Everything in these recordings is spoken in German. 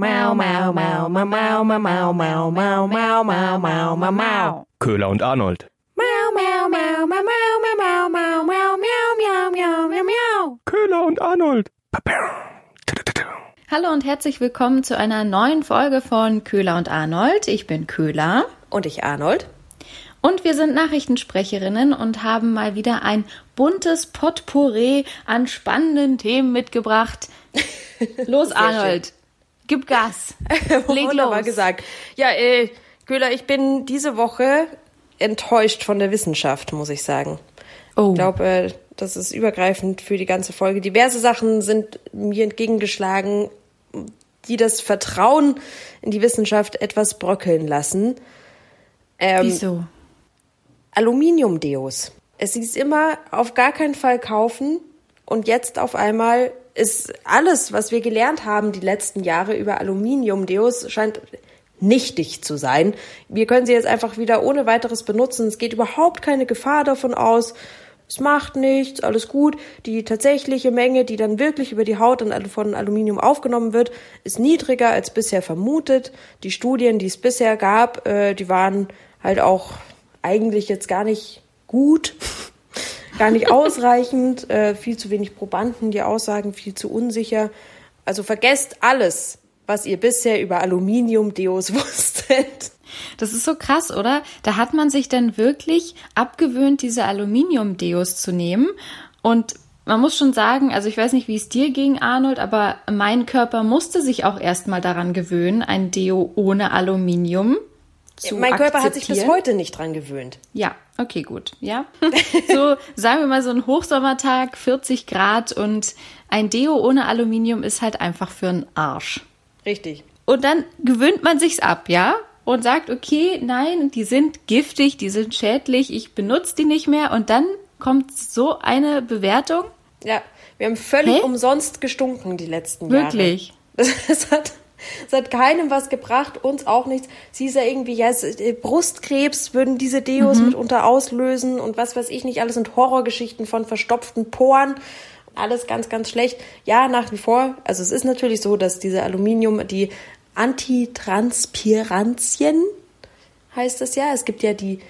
Mau, mau, mau, mau, mau, mau, mau, mau, mau, mau, mau, mau, mau, mau. Köhler und Arnold. Mau, mau, mau, mau, mau, mau, mau, mau, mau, miau, miau, miau, miau, miau. Köhler und Arnold. Hallo und herzlich willkommen zu einer neuen Folge von Köhler und Arnold. Ich bin Köhler. Und ich Arnold. Und wir sind Nachrichtensprecherinnen und haben mal wieder ein buntes Potpourri an spannenden Themen mitgebracht. Los, Arnold. Gib Gas. Leg Wunderbar los. gesagt. Ja, äh, Köhler, ich bin diese Woche enttäuscht von der Wissenschaft, muss ich sagen. Oh. Ich glaube, äh, das ist übergreifend für die ganze Folge. Diverse Sachen sind mir entgegengeschlagen, die das Vertrauen in die Wissenschaft etwas bröckeln lassen. Ähm, Wieso? Aluminiumdeos. Es hieß immer, auf gar keinen Fall kaufen. Und jetzt auf einmal ist alles, was wir gelernt haben die letzten Jahre über Aluminiumdeos, scheint nichtig zu sein. Wir können sie jetzt einfach wieder ohne weiteres benutzen. Es geht überhaupt keine Gefahr davon aus. Es macht nichts, alles gut. Die tatsächliche Menge, die dann wirklich über die Haut von Aluminium aufgenommen wird, ist niedriger als bisher vermutet. Die Studien, die es bisher gab, äh, die waren halt auch eigentlich jetzt gar nicht gut, gar nicht ausreichend, äh, viel zu wenig Probanden, die Aussagen viel zu unsicher. Also vergesst alles, was ihr bisher über Aluminiumdeos wusstet. Das ist so krass, oder? Da hat man sich dann wirklich abgewöhnt, diese Aluminium-Deos zu nehmen. Und man muss schon sagen, also ich weiß nicht, wie es dir ging, Arnold, aber mein Körper musste sich auch erstmal daran gewöhnen, ein Deo ohne Aluminium zu mein Körper hat sich bis heute nicht dran gewöhnt. Ja, okay, gut. Ja. So, sagen wir mal so ein Hochsommertag, 40 Grad und ein Deo ohne Aluminium ist halt einfach für einen Arsch. Richtig. Und dann gewöhnt man sich's ab, ja? Und sagt, okay, nein, die sind giftig, die sind schädlich, ich benutze die nicht mehr. Und dann kommt so eine Bewertung. Ja, wir haben völlig Hä? umsonst gestunken die letzten Wirklich? Jahre. Es hat, es hat keinem was gebracht, uns auch nichts. Sie ist ja irgendwie, ja, äh, Brustkrebs würden diese Deos mitunter auslösen und was weiß ich nicht, alles sind Horrorgeschichten von verstopften Poren. Alles ganz, ganz schlecht. Ja, nach wie vor. Also es ist natürlich so, dass diese Aluminium, die Antitranspirantien heißt es ja. Es gibt ja die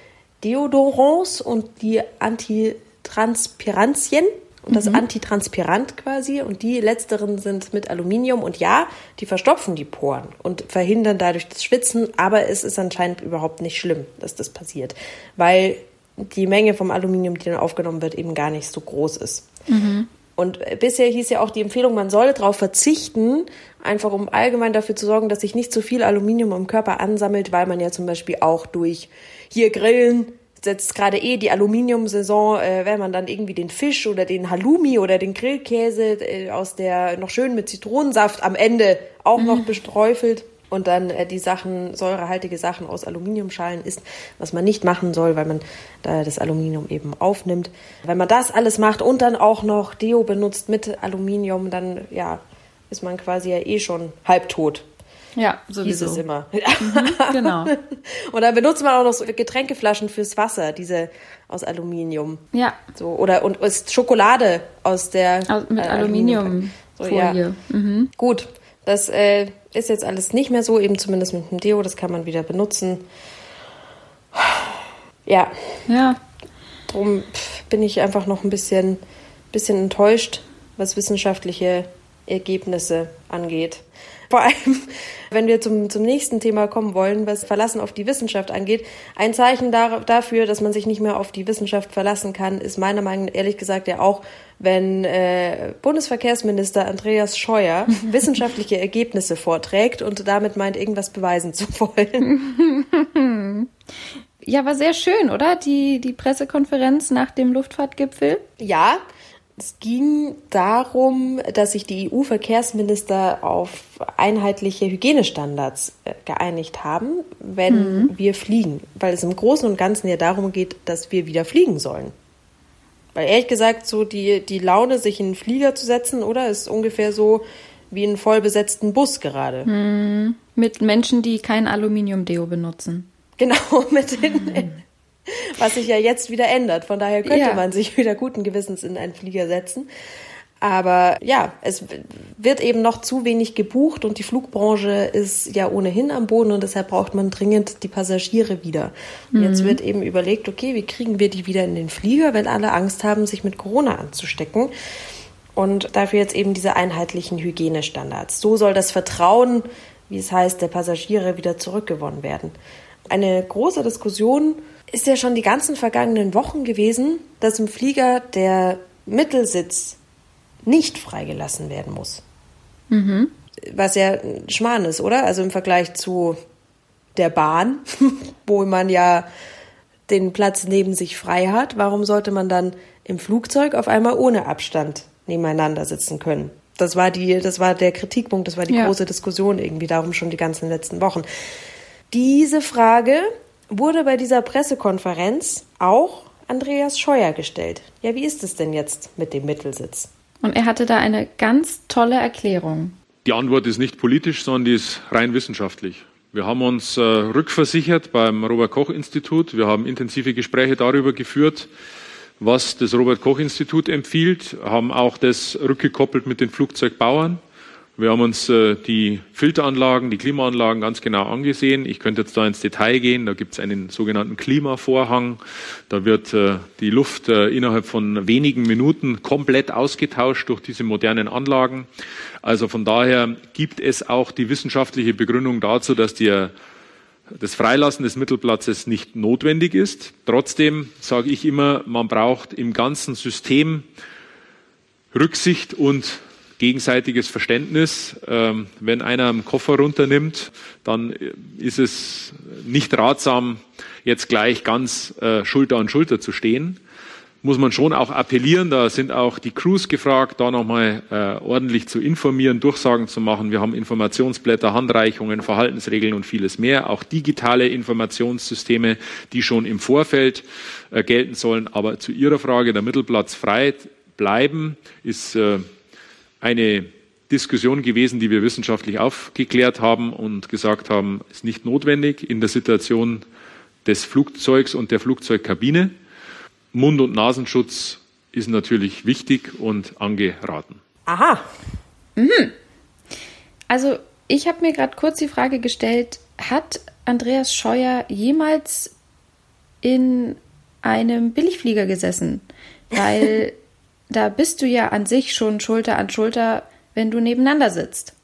Deodorants und die Antitranspirantien und das Antitranspirant quasi. Und die letzteren sind mit Aluminium und ja, die verstopfen die Poren und verhindern dadurch das Schwitzen. Aber es ist anscheinend überhaupt nicht schlimm, dass das passiert, weil die Menge vom Aluminium, die dann aufgenommen wird, eben gar nicht so groß ist. Und äh, bisher hieß ja auch die Empfehlung, man soll darauf verzichten, einfach um allgemein dafür zu sorgen, dass sich nicht zu viel Aluminium im Körper ansammelt, weil man ja zum Beispiel auch durch hier Grillen setzt gerade eh die Aluminiumsaison, äh, wenn man dann irgendwie den Fisch oder den Halloumi oder den Grillkäse äh, aus der noch schön mit Zitronensaft am Ende auch noch besträufelt und dann äh, die Sachen, säurehaltige Sachen aus Aluminiumschalen isst, was man nicht machen soll, weil man da das Aluminium eben aufnimmt. Wenn man das alles macht und dann auch noch Deo benutzt mit Aluminium, dann ja, ist man quasi ja eh schon halbtot. Ja, Hieß sowieso. es immer. Genau. Und dann benutzt man auch noch so Getränkeflaschen fürs Wasser, diese aus Aluminium. Ja, So, oder und ist Schokolade aus der aus- mit äh, Aluminiumfolie. So, ja. Gut, das äh, ist jetzt alles nicht mehr so, eben zumindest mit dem Deo, das kann man wieder benutzen. Ja, Ja, drum pff, bin ich einfach noch ein bisschen, bisschen enttäuscht, was wissenschaftliche Ergebnisse angeht. Vor allem, wenn wir zum, zum nächsten Thema kommen wollen, was Verlassen auf die Wissenschaft angeht. Ein Zeichen dar dafür, dass man sich nicht mehr auf die Wissenschaft verlassen kann, ist meiner Meinung nach ehrlich gesagt ja auch, wenn äh, Bundesverkehrsminister Andreas Scheuer wissenschaftliche Ergebnisse vorträgt und damit meint, irgendwas beweisen zu wollen. ja, war sehr schön, oder? Die, die Pressekonferenz nach dem Luftfahrtgipfel. Ja, es ging darum, dass sich die EU-Verkehrsminister auf einheitliche Hygienestandards äh, geeinigt haben, wenn wir fliegen. Weil es im Großen und Ganzen ja darum geht, dass wir wieder fliegen sollen. Weil ehrlich gesagt, so die, die Laune, sich in einen Flieger zu setzen, oder, ist ungefähr so wie einen vollbesetzten Bus gerade. Mit Menschen, die kein Aluminium-Deo benutzen. Genau, mit den, was sich ja jetzt wieder ändert. Von daher könnte Ja. man sich wieder guten Gewissens in einen Flieger setzen. Aber ja, es wird eben noch zu wenig gebucht und die Flugbranche ist ja ohnehin am Boden und deshalb braucht man dringend die Passagiere wieder. Und jetzt wird eben überlegt, okay, wie kriegen wir die wieder in den Flieger, wenn alle Angst haben, sich mit Corona anzustecken. Und dafür jetzt eben diese einheitlichen Hygienestandards. So soll das Vertrauen, wie es heißt, der Passagiere wieder zurückgewonnen werden. Eine große Diskussion ist ja schon die ganzen vergangenen Wochen gewesen, dass im Flieger der Mittelsitz nicht freigelassen werden muss. Mhm. Was ja ein Schmarrn ist, oder? Also im Vergleich zu der Bahn, wo man ja den Platz neben sich frei hat. Warum sollte man dann im Flugzeug auf einmal ohne Abstand nebeneinander sitzen können? Das war die, das war der Kritikpunkt, das war die Ja. große Diskussion irgendwie darum schon die ganzen letzten Wochen. Diese Frage wurde bei dieser Pressekonferenz auch Andreas Scheuer gestellt. Ja, wie ist es denn jetzt mit dem Mittelsitz? Und er hatte da eine ganz tolle Erklärung. Die Antwort ist nicht politisch, sondern die ist rein wissenschaftlich. Wir haben uns äh, rückversichert beim Robert Koch Institut. Wir haben intensive Gespräche darüber geführt, was das Robert Koch Institut empfiehlt, haben auch das rückgekoppelt mit den Flugzeugbauern. Wir haben uns äh, die Filteranlagen, die Klimaanlagen ganz genau angesehen. Ich könnte jetzt da ins Detail gehen. Da gibt es einen sogenannten Klimavorhang. Da wird äh, die Luft äh, innerhalb von wenigen Minuten komplett ausgetauscht durch diese modernen Anlagen. Also von daher gibt es auch die wissenschaftliche Begründung dazu, dass die das Freilassen des Mittelplatzes nicht notwendig ist. Trotzdem sage ich immer, man braucht im ganzen System Rücksicht und gegenseitiges Verständnis. Ähm, wenn einer einen Koffer runternimmt, dann ist es nicht ratsam, jetzt gleich ganz äh, Schulter an Schulter zu stehen. Muss man schon auch appellieren, da sind auch die Crews gefragt, da nochmal äh, ordentlich zu informieren, Durchsagen zu machen. Wir haben Informationsblätter, Handreichungen, Verhaltensregeln und vieles mehr, auch digitale Informationssysteme, die schon im Vorfeld äh, gelten sollen. Aber zu Ihrer Frage, der Mittelplatz frei bleiben, ist äh, eine Diskussion gewesen, die wir wissenschaftlich aufgeklärt haben und gesagt haben, ist nicht notwendig in der Situation des Flugzeugs und der Flugzeugkabine. Mund- und Nasenschutz ist natürlich wichtig und angeraten. Aha, Also, ich habe mir gerade kurz die Frage gestellt, hat Andreas Scheuer jemals in einem Billigflieger gesessen? Weil da bist du ja an sich schon Schulter an Schulter, wenn du nebeneinander sitzt.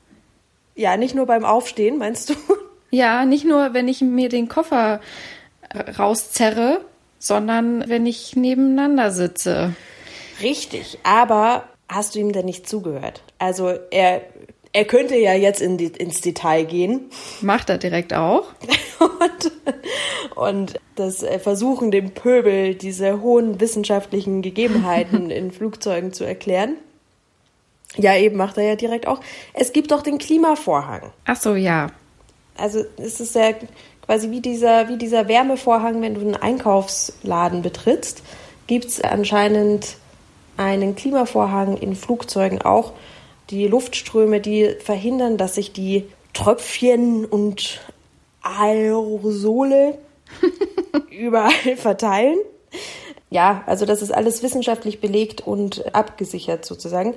ja, nicht nur beim Aufstehen, meinst du? Ja, nicht nur, wenn ich mir den Koffer äh, rauszerre, sondern wenn ich nebeneinander sitze. Richtig, aber hast du ihm denn nicht zugehört? Also er, er könnte ja jetzt in die, ins Detail gehen Macht er direkt auch. und, und das äh, Versuchen, dem Pöbel diese hohen wissenschaftlichen Gegebenheiten in Flugzeugen zu erklären. Ja, eben macht er ja direkt auch. Es gibt doch den Klimavorhang. Ach so, ja. Also es ist ja quasi wie dieser, wie dieser Wärmevorhang, wenn du einen Einkaufsladen betrittst, gibt es anscheinend einen Klimavorhang in Flugzeugen auch. Die Luftströme, die verhindern, dass sich die Tröpfchen und Aerosole überall verteilen. Ja, also das ist alles wissenschaftlich belegt und abgesichert sozusagen.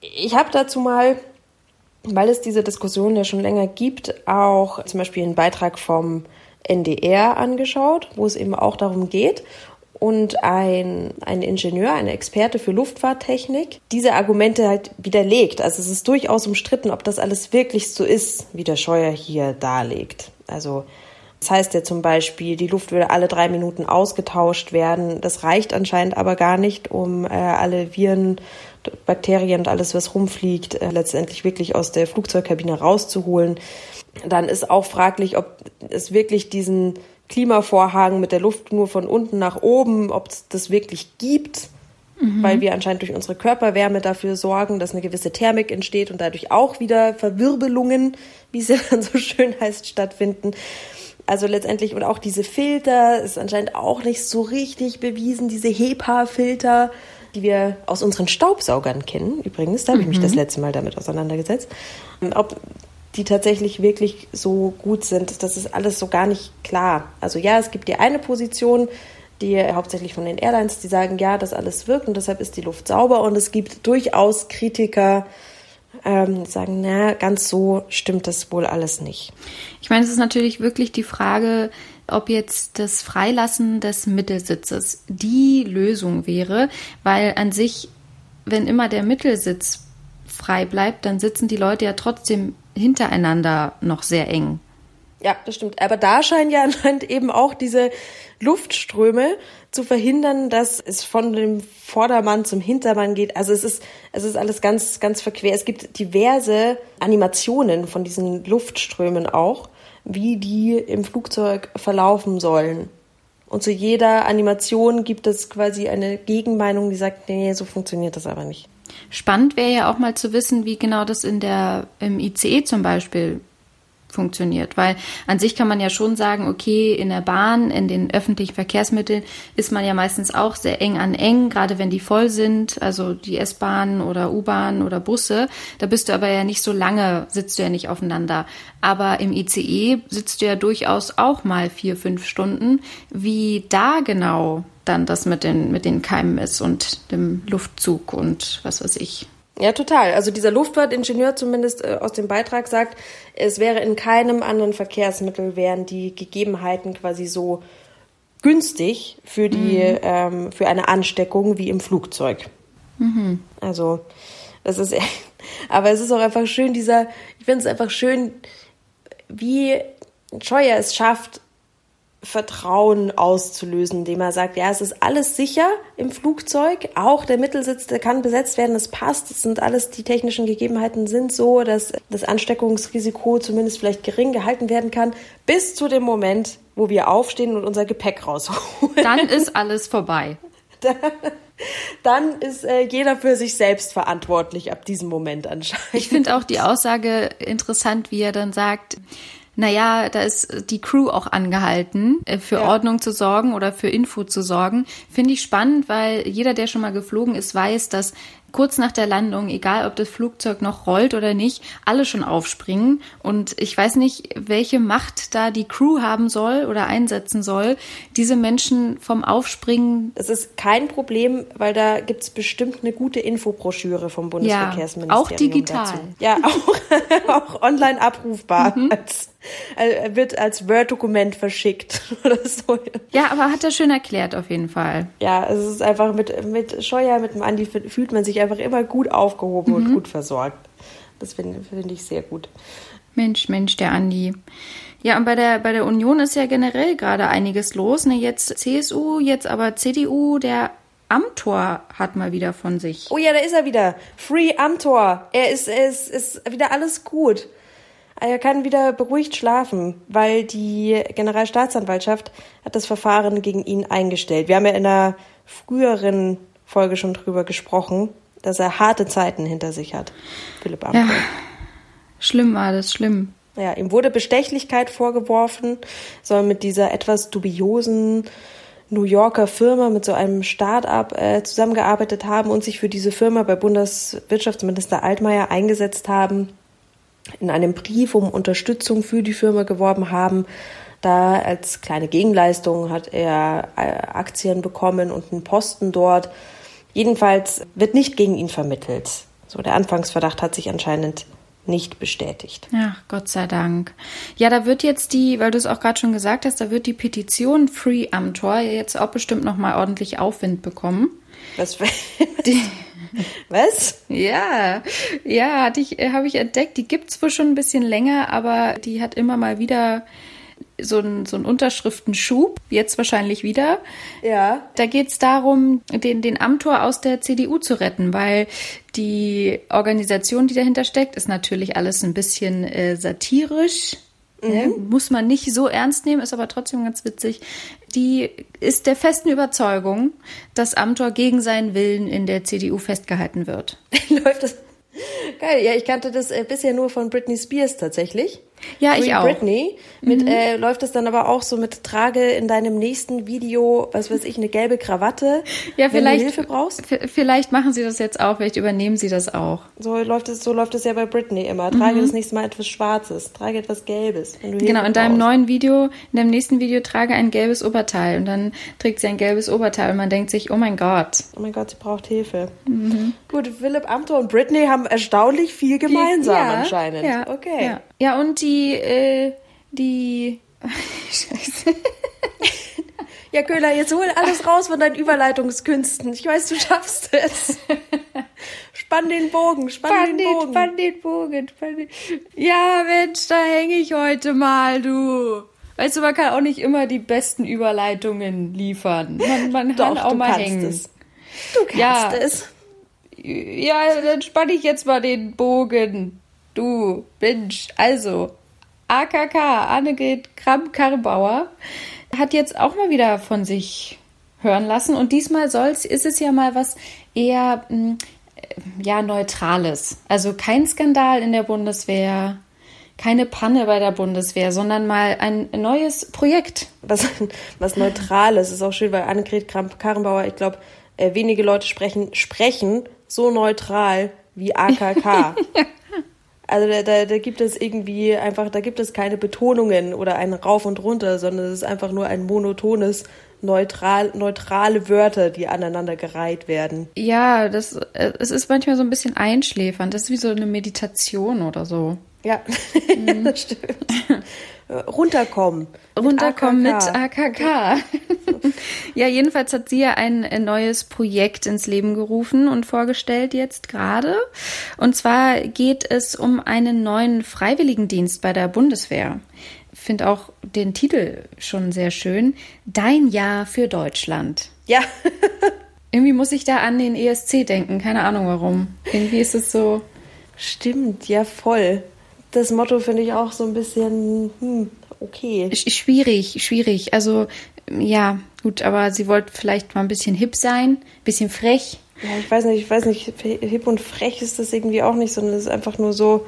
Ich habe dazu mal weil es diese Diskussion ja schon länger gibt, auch zum Beispiel einen Beitrag vom NDR angeschaut, wo es eben auch darum geht. Und ein, ein Ingenieur, eine Experte für Luftfahrttechnik, diese Argumente halt widerlegt. Also es ist durchaus umstritten, ob das alles wirklich so ist, wie der Scheuer hier darlegt. Also das heißt ja zum Beispiel, die Luft würde alle drei Minuten ausgetauscht werden. Das reicht anscheinend aber gar nicht, um äh, alle Viren, Bakterien und alles, was rumfliegt, äh, letztendlich wirklich aus der Flugzeugkabine rauszuholen. Dann ist auch fraglich, ob es wirklich diesen Klimavorhang mit der Luft nur von unten nach oben, ob es das wirklich gibt, weil wir anscheinend durch unsere Körperwärme dafür sorgen, dass eine gewisse Thermik entsteht und dadurch auch wieder Verwirbelungen, wie es ja dann so schön heißt, stattfinden. Also letztendlich und auch diese Filter ist anscheinend auch nicht so richtig bewiesen, diese HEPA-Filter, die wir aus unseren Staubsaugern kennen. Übrigens, da habe ich mich das letzte Mal damit auseinandergesetzt. Ob die tatsächlich wirklich so gut sind, das ist alles so gar nicht klar. Also ja, es gibt die eine Position, die hauptsächlich von den Airlines, die sagen, ja, das alles wirkt und deshalb ist die Luft sauber. Und es gibt durchaus Kritiker, ähm, sagen, na, ganz so stimmt das wohl alles nicht. Ich meine, es ist natürlich wirklich die Frage, ob jetzt das Freilassen des Mittelsitzes die Lösung wäre, weil an sich, wenn immer der Mittelsitz frei bleibt, dann sitzen die Leute ja trotzdem hintereinander noch sehr eng. Ja, das stimmt. Aber da scheinen ja anscheinend eben auch diese Luftströme zu verhindern, dass es von dem Vordermann zum Hintermann geht. Also es ist, es ist alles ganz, ganz verquer. Es gibt diverse Animationen von diesen Luftströmen auch, wie die im Flugzeug verlaufen sollen. Und zu jeder Animation gibt es quasi eine Gegenmeinung, die sagt, nee, so funktioniert das aber nicht. Spannend wäre ja auch mal zu wissen, wie genau das in der, im ICE zum Beispiel funktioniert. Weil an sich kann man ja schon sagen, okay, in der Bahn, in den öffentlichen Verkehrsmitteln ist man ja meistens auch sehr eng an eng, gerade wenn die voll sind, also die S-Bahn oder U-Bahn oder Busse. Da bist du aber ja nicht so lange, sitzt du ja nicht aufeinander. Aber im ICE sitzt du ja durchaus auch mal vier, fünf Stunden. Wie da genau dann das mit den, mit den Keimen ist und dem Luftzug und was weiß ich. Ja, total. Also dieser Luftfahrtingenieur zumindest äh, aus dem Beitrag sagt, es wäre in keinem anderen Verkehrsmittel wären die Gegebenheiten quasi so günstig für die mhm. ähm, für eine Ansteckung wie im Flugzeug. Mhm. Also das ist, aber es ist auch einfach schön dieser, ich finde es einfach schön, wie Scheuer es schafft, Vertrauen auszulösen, indem er sagt, ja, es ist alles sicher im Flugzeug, auch der Mittelsitz, der kann besetzt werden, es passt, es sind alles, die technischen Gegebenheiten sind so, dass das Ansteckungsrisiko zumindest vielleicht gering gehalten werden kann, bis zu dem Moment, wo wir aufstehen und unser Gepäck rausholen. Dann ist alles vorbei. Dann ist äh, jeder für sich selbst verantwortlich ab diesem Moment anscheinend. Ich finde auch die Aussage interessant, wie er dann sagt, naja, da ist die Crew auch angehalten, äh, für ja. Ordnung zu sorgen oder für Info zu sorgen. Finde ich spannend, weil jeder, der schon mal geflogen ist, weiß, dass kurz nach der Landung, egal ob das Flugzeug noch rollt oder nicht, alle schon aufspringen. Und ich weiß nicht, welche Macht da die Crew haben soll oder einsetzen soll, diese Menschen vom Aufspringen. Es ist kein Problem, weil da gibt es bestimmt eine gute Infobroschüre vom Bundesverkehrsministerium. Ja, auch digital. Dazu. Ja, auch, auch online abrufbar. Mhm. Als, äh, wird als Word-Dokument verschickt oder so. Ja, aber hat er schön erklärt auf jeden Fall. Ja, es ist einfach mit, mit Scheuer, mit dem Andi fühlt man sich einfach immer gut aufgehoben mhm. und gut versorgt. Das finde find ich sehr gut. Mensch, Mensch, der Andi. Ja, und bei der, bei der Union ist ja generell gerade einiges los. Ne? Jetzt CSU, jetzt aber CDU, der Amtor hat mal wieder von sich. Oh ja, da ist er wieder. Free Amtor. Er ist, er ist, ist wieder alles gut. Er kann wieder beruhigt schlafen, weil die Generalstaatsanwaltschaft hat das Verfahren gegen ihn eingestellt. Wir haben ja in einer früheren Folge schon drüber gesprochen, dass er harte Zeiten hinter sich hat. Philipp Amthor. Ja, schlimm war das, schlimm. Ja, ihm wurde Bestechlichkeit vorgeworfen, soll mit dieser etwas dubiosen New Yorker Firma mit so einem Start-up äh, zusammengearbeitet haben und sich für diese Firma bei Bundeswirtschaftsminister Altmaier eingesetzt haben in einem Brief um Unterstützung für die Firma geworben haben. Da als kleine Gegenleistung hat er äh, Aktien bekommen und einen Posten dort. Jedenfalls wird nicht gegen ihn vermittelt. So, der Anfangsverdacht hat sich anscheinend nicht bestätigt. Ja, Gott sei Dank. Ja, da wird jetzt die, weil du es auch gerade schon gesagt hast, da wird die Petition Free am Tor jetzt auch bestimmt noch mal ordentlich Aufwind bekommen. Was? die, was? Ja, ja, hatte ich, äh, habe ich entdeckt. Die gibt's wohl schon ein bisschen länger, aber die hat immer mal wieder so einen so einen Unterschriftenschub, jetzt wahrscheinlich wieder. Ja. Da geht's darum, den, den Amtor aus der CDU zu retten, weil die Organisation, die dahinter steckt, ist natürlich alles ein bisschen äh, satirisch. Mhm. Muss man nicht so ernst nehmen, ist aber trotzdem ganz witzig die ist der festen Überzeugung, dass Amthor gegen seinen Willen in der CDU festgehalten wird. Läuft das? Geil, ja, ich kannte das äh, bisher nur von Britney Spears tatsächlich. Ja, Free ich auch. Britney. Mit, äh, läuft es dann aber auch so mit Trage in deinem nächsten Video, was weiß ich, eine gelbe Krawatte. Ja, wenn vielleicht, du Hilfe brauchst. vielleicht machen sie das jetzt auch, vielleicht übernehmen sie das auch. So läuft es, so läuft es ja bei Britney immer. Trage das nächste Mal etwas Schwarzes, trage etwas Gelbes. Genau, in deinem brauchst. neuen Video, in deinem nächsten Video trage ein gelbes Oberteil und dann trägt sie ein gelbes Oberteil und man denkt sich, oh mein Gott. Oh mein Gott, sie braucht Hilfe. Gut, Philipp Amthor und Britney haben erstaunlich viel gemeinsam ja, anscheinend. Ja, okay. Ja, ja und die, äh, die, Scheiße. Ja, Köhler, jetzt hol alles raus von deinen Überleitungskünsten. Ich weiß, du schaffst es. Spann den Bogen, spann, Spann den den, Bogen. spann den Bogen, spann den. Ja, Mensch, da hänge ich heute mal, du. Weißt du, man kann auch nicht immer die besten Überleitungen liefern. Man, man kann Doch, auch du mal hängen. es. Du kannst Ja. es. Ja, dann spann ich jetzt mal den Bogen. Du, Mensch. Also, AKK, Annegret Kramp-Karrenbauer, hat jetzt auch mal wieder von sich hören lassen. Und diesmal soll's, ist es ja mal was eher, mh, ja, Neutrales. Also kein Skandal in der Bundeswehr, keine Panne bei der Bundeswehr, sondern mal ein neues Projekt. Was, was Neutrales ist auch schön, weil Annegret Kramp-Karrenbauer, ich glaube, äh, wenige Leute sprechen, sprechen so neutral wie AKK. Also da, da, da gibt es irgendwie einfach, da gibt es keine Betonungen oder ein Rauf und Runter, sondern es ist einfach nur ein monotones, neutral, neutrale Wörter, die aneinandergereiht werden. Ja, das, äh, es ist manchmal so ein bisschen einschläfernd. Das ist wie so eine Meditation oder so. Ja, das stimmt. Äh, Runterkommen. Mit Runterkommen mit AKK. AKK. ja, jedenfalls hat sie ja ein, ein neues Projekt ins Leben gerufen und vorgestellt jetzt gerade. Und zwar geht es um einen neuen Freiwilligendienst bei der Bundeswehr. Ich finde auch den Titel schon sehr schön. Dein Jahr für Deutschland. Ja, Irgendwie muss ich da an den ESC denken. Keine Ahnung warum. Irgendwie ist es so. stimmt, ja voll. Das Motto finde ich auch so ein bisschen, hm, okay. Sch- Schwierig, schwierig. Also, ja, gut, aber sie wollte vielleicht mal ein bisschen hip sein, bisschen frech. Ja, ich weiß nicht, ich weiß nicht, hip und frech ist das irgendwie auch nicht, sondern es ist einfach nur so.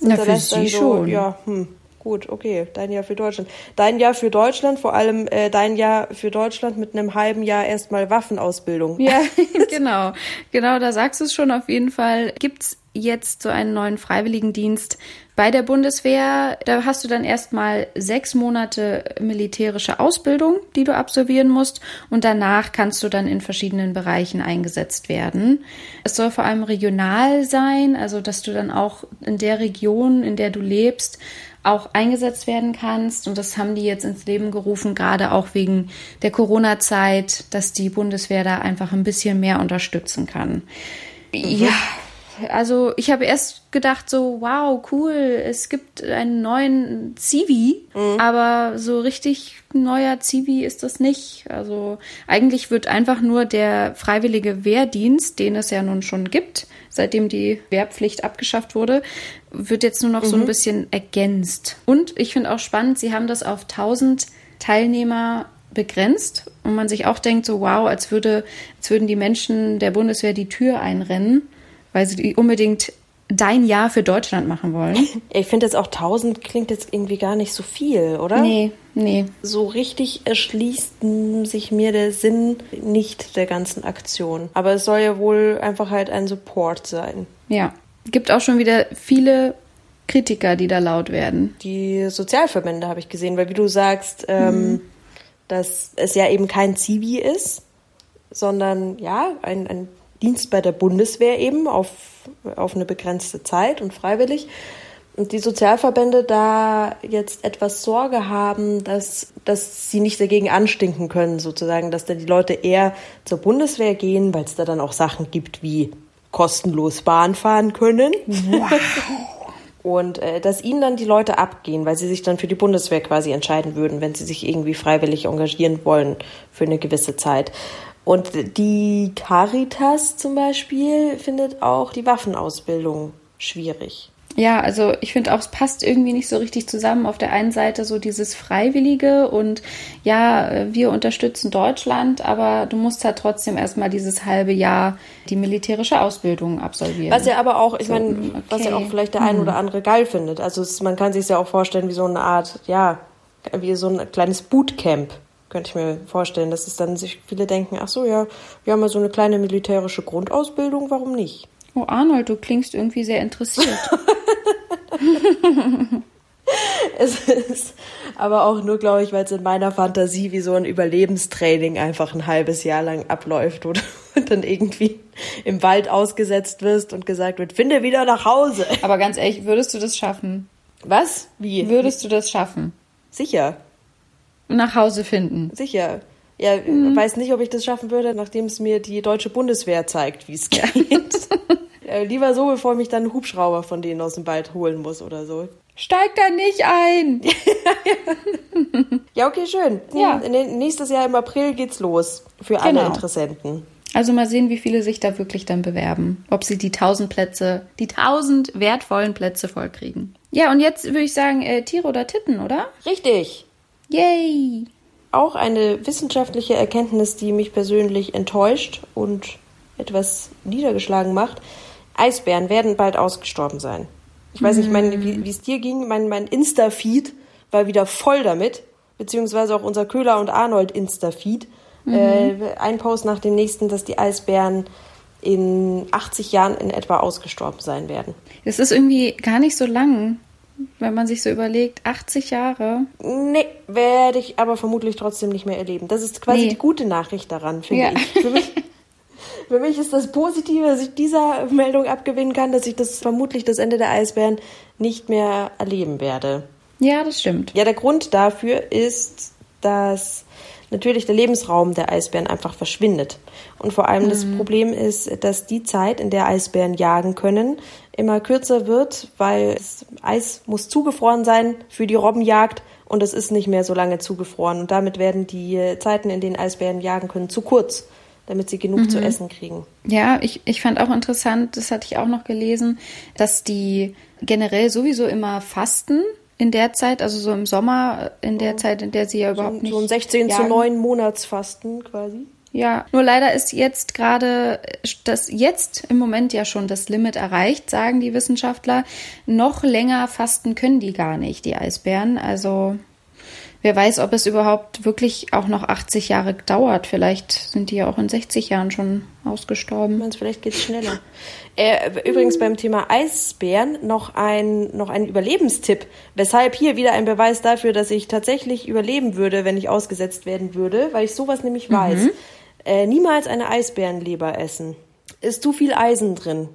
Na, für sie schon. Ja, hm, gut, okay, dein Jahr für Deutschland. Dein Jahr für Deutschland, vor allem äh, dein Jahr für Deutschland mit einem halben Jahr erstmal Waffenausbildung. Ja, genau. Genau, da sagst du es schon auf jeden Fall. Gibt's jetzt so einen neuen Freiwilligendienst bei der Bundeswehr? Da hast du dann erstmal sechs Monate militärische Ausbildung, die du absolvieren musst. Und danach kannst du dann in verschiedenen Bereichen eingesetzt werden. Es soll vor allem regional sein, also dass du dann auch in der Region, in der du lebst, auch eingesetzt werden kannst. Und das haben die jetzt ins Leben gerufen, gerade auch wegen der Corona-Zeit, dass die Bundeswehr da einfach ein bisschen mehr unterstützen kann. Ja, also ich habe erst gedacht so, wow, cool, es gibt einen neuen Zivi, aber so richtig neuer Zivi ist das nicht. Also eigentlich wird einfach nur der freiwillige Wehrdienst, den es ja nun schon gibt, seitdem die Wehrpflicht abgeschafft wurde, wird jetzt nur noch so ein bisschen ergänzt. Und ich finde auch spannend, sie haben das auf 1000 Teilnehmer begrenzt und man sich auch denkt so, wow, als würde, als würden die Menschen der Bundeswehr die Tür einrennen, weil sie die unbedingt dein Jahr für Deutschland machen wollen. Ich finde jetzt auch 1000 klingt jetzt irgendwie gar nicht so viel, oder? Nee, nee. So richtig erschließt sich mir der Sinn nicht der ganzen Aktion. Aber es soll ja wohl einfach halt ein Support sein. Ja. Gibt auch schon wieder viele Kritiker, die da laut werden. Die Sozialverbände habe ich gesehen, weil wie du sagst, ähm, dass es ja eben kein Zivi ist, sondern ja, ein, ein Dienst bei der Bundeswehr eben auf, auf eine begrenzte Zeit und freiwillig. Und die Sozialverbände da jetzt etwas Sorge haben, dass, dass sie nicht dagegen anstinken können, sozusagen, dass dann die Leute eher zur Bundeswehr gehen, weil es da dann auch Sachen gibt wie kostenlos Bahn fahren können. Und äh, dass ihnen dann die Leute abgehen, weil sie sich dann für die Bundeswehr quasi entscheiden würden, wenn sie sich irgendwie freiwillig engagieren wollen für eine gewisse Zeit. Und die Caritas zum Beispiel findet auch die Waffenausbildung schwierig. Ja, also ich finde auch, es passt irgendwie nicht so richtig zusammen. Auf der einen Seite so dieses Freiwillige und ja, wir unterstützen Deutschland, aber du musst halt trotzdem erstmal dieses halbe Jahr die militärische Ausbildung absolvieren. Was ja aber auch, ich So, meine, okay. was ja auch vielleicht der ein oder andere geil findet. Also es, man kann sich ja auch vorstellen wie so eine Art, ja, wie so ein kleines Bootcamp. Könnte ich mir vorstellen, dass es dann sich viele denken, ach so, ja, wir haben ja so eine kleine militärische Grundausbildung, warum nicht? Oh, Arnold, du klingst irgendwie sehr interessiert. Es ist aber auch nur, glaube ich, weil es in meiner Fantasie wie so ein Überlebenstraining einfach ein halbes Jahr lang abläuft oder und dann irgendwie im Wald ausgesetzt wirst und gesagt wird, finde wieder nach Hause. aber ganz ehrlich, würdest du das schaffen? Was? Wie? Würdest du das schaffen? Sicher, Nach Hause finden? sicher. Ja, weiß nicht, ob ich das schaffen würde, nachdem es mir die deutsche Bundeswehr zeigt, wie es geht. Äh, Lieber so, bevor ich mich dann Hubschrauber von denen aus dem Wald holen muss oder so. Steig da nicht ein! Ja, okay, schön. Ja. Nächstes Jahr im April geht's los für alle Genau. Interessenten. Also mal sehen, wie viele sich da wirklich dann bewerben. Ob sie die tausend Plätze, die tausend wertvollen Plätze vollkriegen. Ja, und jetzt würde ich sagen, äh, Tiere oder Titten, oder? Richtig. Yay! Auch eine wissenschaftliche Erkenntnis, die mich persönlich enttäuscht und etwas niedergeschlagen macht. Eisbären werden bald ausgestorben sein. Ich weiß nicht, mein, wie es dir ging. Mein, mein Insta-Feed war wieder voll damit, beziehungsweise auch unser Köhler und Arnold Insta-Feed. Äh, ein Post nach dem nächsten, dass die Eisbären in 80 Jahren in etwa ausgestorben sein werden. Es ist irgendwie gar nicht so lang, wenn man sich so überlegt. 80 Jahre. Nee, werde ich aber vermutlich trotzdem nicht mehr erleben. Das ist quasi Nee. die gute Nachricht daran, finde Ja. ich. Für mich, für mich ist das Positive, dass ich dieser Meldung abgewinnen kann, dass ich das vermutlich das Ende der Eisbären nicht mehr erleben werde. Ja, das stimmt. Ja, der Grund dafür ist, dass natürlich der Lebensraum der Eisbären einfach verschwindet. Und vor allem das Problem ist, dass die Zeit, in der Eisbären jagen können, immer kürzer wird, weil das Eis muss zugefroren sein für die Robbenjagd und es ist nicht mehr so lange zugefroren. Und damit werden die Zeiten, in denen Eisbären jagen können, zu kurz, damit sie genug zu essen kriegen. Ja, ich, ich fand auch interessant, das hatte ich auch noch gelesen, dass die generell sowieso immer fasten in der Zeit, also so im Sommer, in der Zeit, in der sie ja überhaupt nicht. So ein 16 zu jagen. 9 Monatsfasten quasi. Ja, nur leider ist jetzt gerade das jetzt im Moment ja schon das Limit erreicht, sagen die Wissenschaftler. Noch länger fasten können die gar nicht, die Eisbären. Also wer weiß, ob es überhaupt wirklich auch noch 80 Jahre dauert. Vielleicht sind die ja auch in 60 Jahren schon ausgestorben. meinst, vielleicht geht's schneller. Äh, übrigens beim Thema Eisbären noch ein, noch ein Überlebenstipp. Weshalb hier wieder ein Beweis dafür, dass ich tatsächlich überleben würde, wenn ich ausgesetzt werden würde, weil ich sowas nämlich weiß. Äh, niemals eine Eisbärenleber essen. Ist zu viel Eisen drin.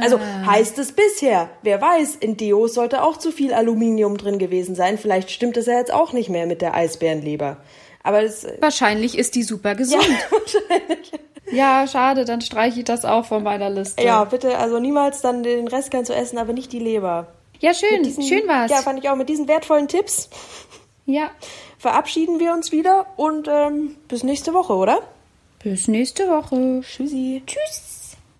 Also heißt es bisher. Wer weiß, in Deos sollte auch zu viel Aluminium drin gewesen sein. Vielleicht stimmt es ja jetzt auch nicht mehr mit der Eisbärenleber. Aber es, Wahrscheinlich ist die super gesund. Ja, schade, dann streiche ich das auch von meiner Liste. ja, bitte, also niemals dann den Rest kannst du essen, aber nicht die Leber. ja schön, Diesen- schön war's. Ja, fand ich auch. Mit diesen wertvollen Tipps ja. verabschieden wir uns wieder und ähm, bis nächste Woche, oder? Bis nächste Woche. Tschüssi. Tschüss.